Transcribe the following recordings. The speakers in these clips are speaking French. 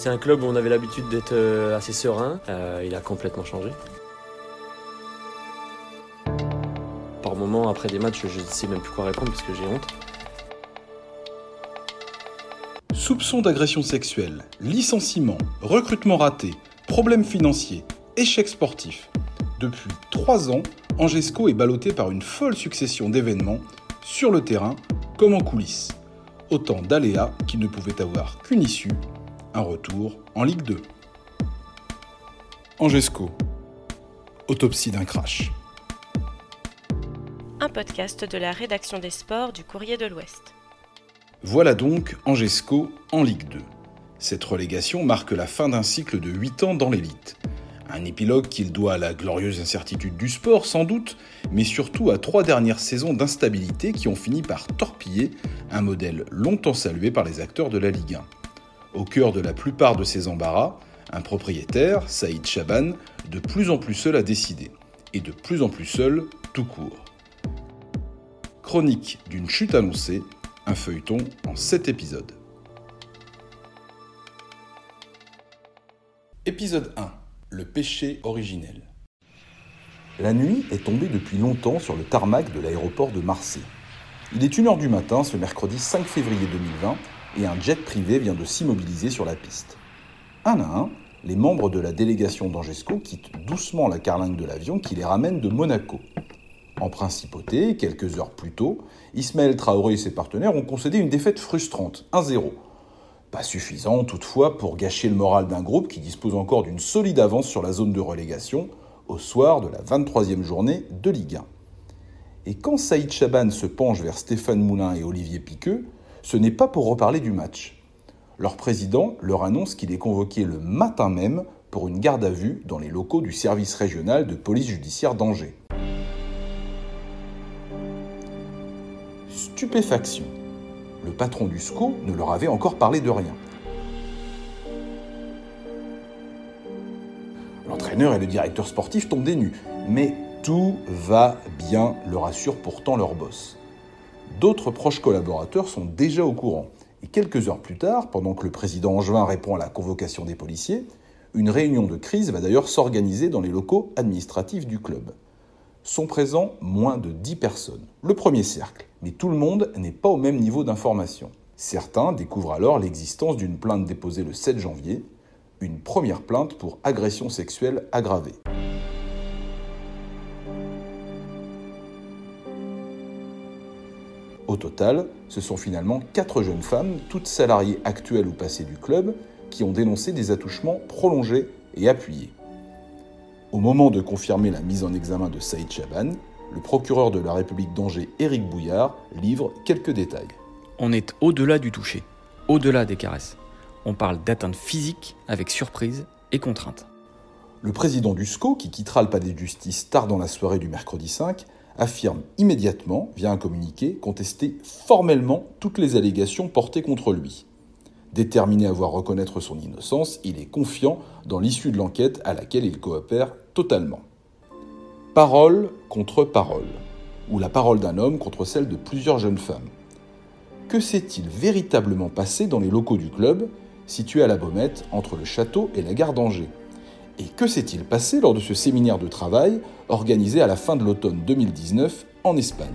C'est un club où on avait l'habitude d'être euh, assez serein. Euh, il a complètement changé. Par moments, après des matchs, je ne sais même plus quoi répondre parce que j'ai honte. Soupçons d'agression sexuelle, licenciement, recrutement raté, problèmes financiers, échecs sportifs. Depuis trois ans, Angesco est ballotté par une folle succession d'événements, sur le terrain comme en coulisses. Autant d'aléas qui ne pouvaient avoir qu'une issue, un retour en Ligue 2. Angesco. Autopsie d'un crash. Un podcast de la rédaction des sports du Courrier de l'Ouest. Voilà donc Angesco en Ligue 2. Cette relégation marque la fin d'un cycle de 8 ans dans l'élite. Un épilogue qu'il doit à la glorieuse incertitude du sport sans doute, mais surtout à trois dernières saisons d'instabilité qui ont fini par torpiller un modèle longtemps salué par les acteurs de la Ligue 1. Au cœur de la plupart de ces embarras, un propriétaire, Saïd Chaban, de plus en plus seul à décider, et de plus en plus seul tout court. Chronique d'une chute annoncée, un feuilleton en 7 épisodes. Épisode 1. Le péché originel. La nuit est tombée depuis longtemps sur le tarmac de l'aéroport de Marseille. Il est 1h du matin ce mercredi 5 février 2020 et un jet privé vient de s'immobiliser sur la piste. Un à un, les membres de la délégation d'Angesco quittent doucement la carlingue de l'avion qui les ramène de Monaco. En principauté, quelques heures plus tôt, Ismaël Traoré et ses partenaires ont concédé une défaite frustrante, 1-0. Pas suffisant toutefois pour gâcher le moral d'un groupe qui dispose encore d'une solide avance sur la zone de relégation au soir de la 23e journée de Ligue 1. Et quand Saïd Chaban se penche vers Stéphane Moulin et Olivier Piqueux, ce n'est pas pour reparler du match. Leur président leur annonce qu'il est convoqué le matin même pour une garde à vue dans les locaux du service régional de police judiciaire d'Angers. Stupéfaction. Le patron du SCO ne leur avait encore parlé de rien. L'entraîneur et le directeur sportif tombent des nues, mais tout va bien, leur assure pourtant leur boss. D'autres proches collaborateurs sont déjà au courant. Et quelques heures plus tard, pendant que le président Angevin répond à la convocation des policiers, une réunion de crise va d'ailleurs s'organiser dans les locaux administratifs du club. Sont présents moins de 10 personnes. Le premier cercle. Mais tout le monde n'est pas au même niveau d'information. Certains découvrent alors l'existence d'une plainte déposée le 7 janvier, une première plainte pour agression sexuelle aggravée. Au total, ce sont finalement quatre jeunes femmes, toutes salariées actuelles ou passées du club, qui ont dénoncé des attouchements prolongés et appuyés. Au moment de confirmer la mise en examen de Saïd Chaban, le procureur de la République d'Angers, Éric Bouillard, livre quelques détails. On est au-delà du toucher, au-delà des caresses. On parle d'atteinte physique avec surprise et contrainte. Le président du SCO, qui quittera le palais de justice tard dans la soirée du mercredi 5, affirme immédiatement, via un communiqué, contester formellement toutes les allégations portées contre lui. Déterminé à voir reconnaître son innocence, il est confiant dans l'issue de l'enquête à laquelle il coopère totalement. Parole contre parole, ou la parole d'un homme contre celle de plusieurs jeunes femmes. Que s'est-il véritablement passé dans les locaux du club, situé à la Baumette, entre le château et la gare d'Angers? Et que s'est-il passé lors de ce séminaire de travail organisé à la fin de l'automne 2019 en Espagne?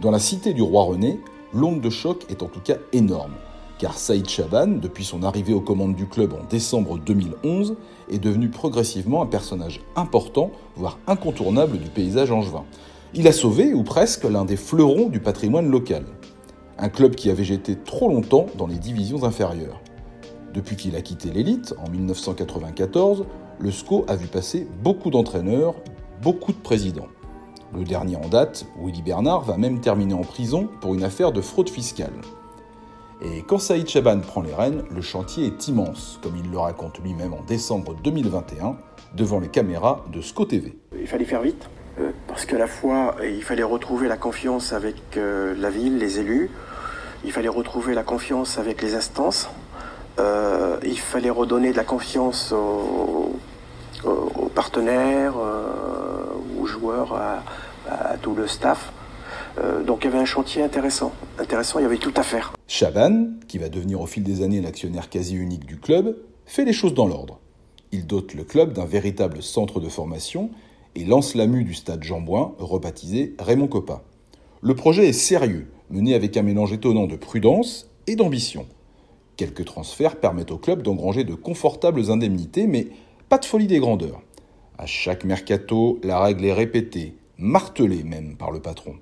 Dans la cité du roi René, l'onde de choc est en tout cas énorme, car Saïd Chaban, depuis son arrivée aux commandes du club en décembre 2011, est devenu progressivement un personnage important, voire incontournable du paysage angevin. Il a sauvé, ou presque, l'un des fleurons du patrimoine local un club qui avait jeté trop longtemps dans les divisions inférieures. Depuis qu'il a quitté l'élite, en 1994, le SCO a vu passer beaucoup d'entraîneurs, beaucoup de présidents. Le dernier en date, Willy Bernard, va même terminer en prison pour une affaire de fraude fiscale. Et quand Saïd Chaban prend les rênes, le chantier est immense, comme il le raconte lui-même en décembre 2021, devant les caméras de SCO TV. Il fallait faire vite, parce qu'à la fois, il fallait retrouver la confiance avec euh, la ville, les élus, il fallait retrouver la confiance avec les instances. Euh, il fallait redonner de la confiance aux, partenaires, euh, aux joueurs, à, tout le staff. Euh, donc il y avait un chantier intéressant. Intéressant, il y avait tout à faire. Chaban, qui va devenir au fil des années l'actionnaire quasi unique du club, fait les choses dans l'ordre. Il dote le club d'un véritable centre de formation et lance la mue du stade Jean-Bouin, rebaptisé Raymond Coppa. Le projet est sérieux, mené avec un mélange étonnant de prudence et d'ambition. Quelques transferts permettent au club d'engranger de confortables indemnités, mais pas de folie des grandeurs. À chaque mercato, la règle est répétée, martelée même par le patron.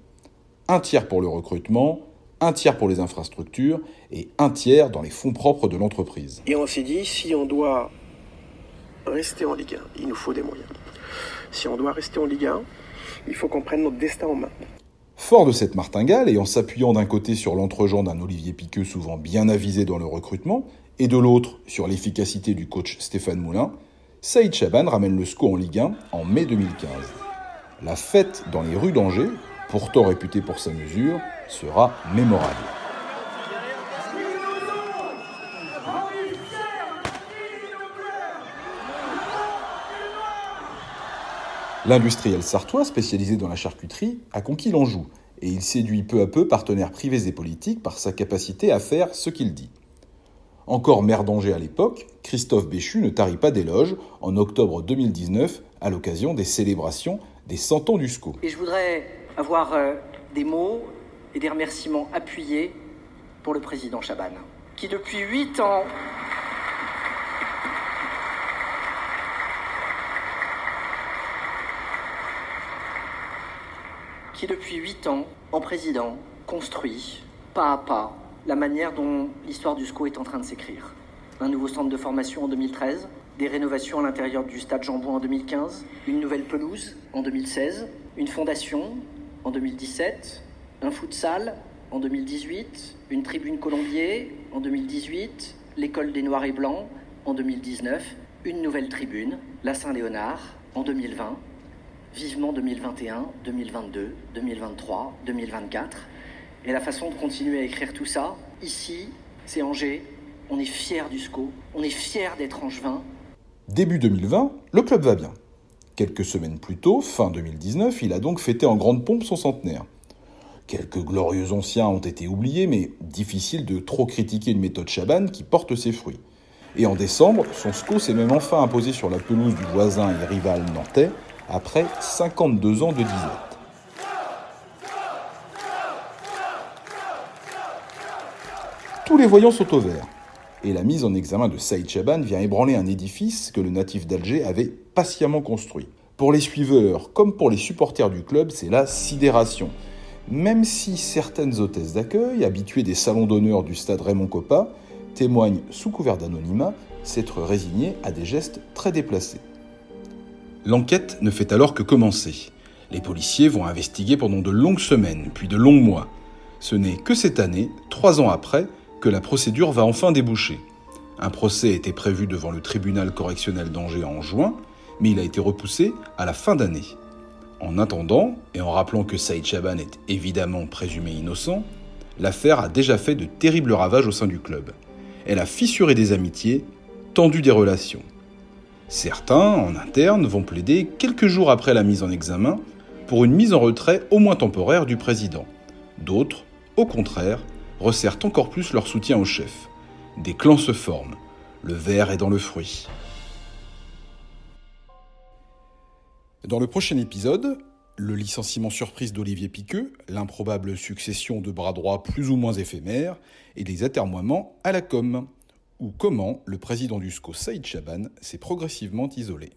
Un tiers pour le recrutement, un tiers pour les infrastructures et un tiers dans les fonds propres de l'entreprise. Et on s'est dit, si on doit rester en Ligue 1, il nous faut des moyens. Si on doit rester en Ligue 1, il faut qu'on prenne notre destin en main. Fort de cette martingale et en s'appuyant d'un côté sur l'entregent d'un Olivier Piqueux souvent bien avisé dans le recrutement, et de l'autre sur l'efficacité du coach Stéphane Moulin, Saïd Chaban ramène le SCO en Ligue 1 en mai 2015. La fête dans les rues d'Angers, pourtant réputée pour sa mesure, sera mémorable. L'industriel sartois, spécialisé dans la charcuterie, a conquis l'Anjou, et il séduit peu à peu partenaires privés et politiques par sa capacité à faire ce qu'il dit. Encore maire d'Angers à l'époque, Christophe Béchu ne tarit pas d'éloges en octobre 2019 à l'occasion des célébrations des 100 ans du SCO. Et je voudrais avoir euh, des mots et des remerciements appuyés pour le président Chaban, qui depuis 8 ans qui depuis huit ans, en président, construit, pas à pas, la manière dont l'histoire du SCO est en train de s'écrire. Un nouveau centre de formation en 2013, des rénovations à l'intérieur du stade Jambon en 2015, une nouvelle pelouse en 2016, une fondation en 2017, un futsal en 2018, une tribune colombier en 2018, l'école des Noirs et Blancs en 2019, une nouvelle tribune, la Saint-Léonard en 2020, vivement 2021, 2022, 2023, 2024. Et la façon de continuer à écrire tout ça, ici, c'est Angers. On est fiers du SCO, on est fiers d'être angevin. Début 2020, le club va bien. Quelques semaines plus tôt, fin 2019, il a donc fêté en grande pompe son centenaire. Quelques glorieux anciens ont été oubliés, mais difficile de trop critiquer une méthode Chaban qui porte ses fruits. Et en décembre, son SCO s'est même enfin imposé sur la pelouse du voisin et rival nantais après 52 ans de disette. Tous les voyants sont au et la mise en examen de Saïd Chaban vient ébranler un édifice que le natif d'Alger avait patiemment construit. Pour les suiveurs comme pour les supporters du club, c'est la sidération. Même si certaines hôtesses d'accueil, habituées des salons d'honneur du stade Raymond Coppa, témoignent sous couvert d'anonymat s'être résignées à des gestes très déplacés. L'enquête ne fait alors que commencer. Les policiers vont investiguer pendant de longues semaines, puis de longs mois. Ce n'est que cette année, trois ans après, que la procédure va enfin déboucher. Un procès était prévu devant le tribunal correctionnel d'Angers en juin, mais il a été repoussé à la fin d'année. En attendant, et en rappelant que Saïd Chaban est évidemment présumé innocent, l'affaire a déjà fait de terribles ravages au sein du club. Elle a fissuré des amitiés, tendu des relations. Certains, en interne, vont plaider quelques jours après la mise en examen pour une mise en retrait au moins temporaire du président. D'autres, au contraire, resserrent encore plus leur soutien au chef. Des clans se forment. Le verre est dans le fruit. Dans le prochain épisode, le licenciement surprise d'Olivier Piqueux, l'improbable succession de bras droits plus ou moins éphémères et des atermoiements à la com ou comment le président du SCO Saïd Chaban s'est progressivement isolé.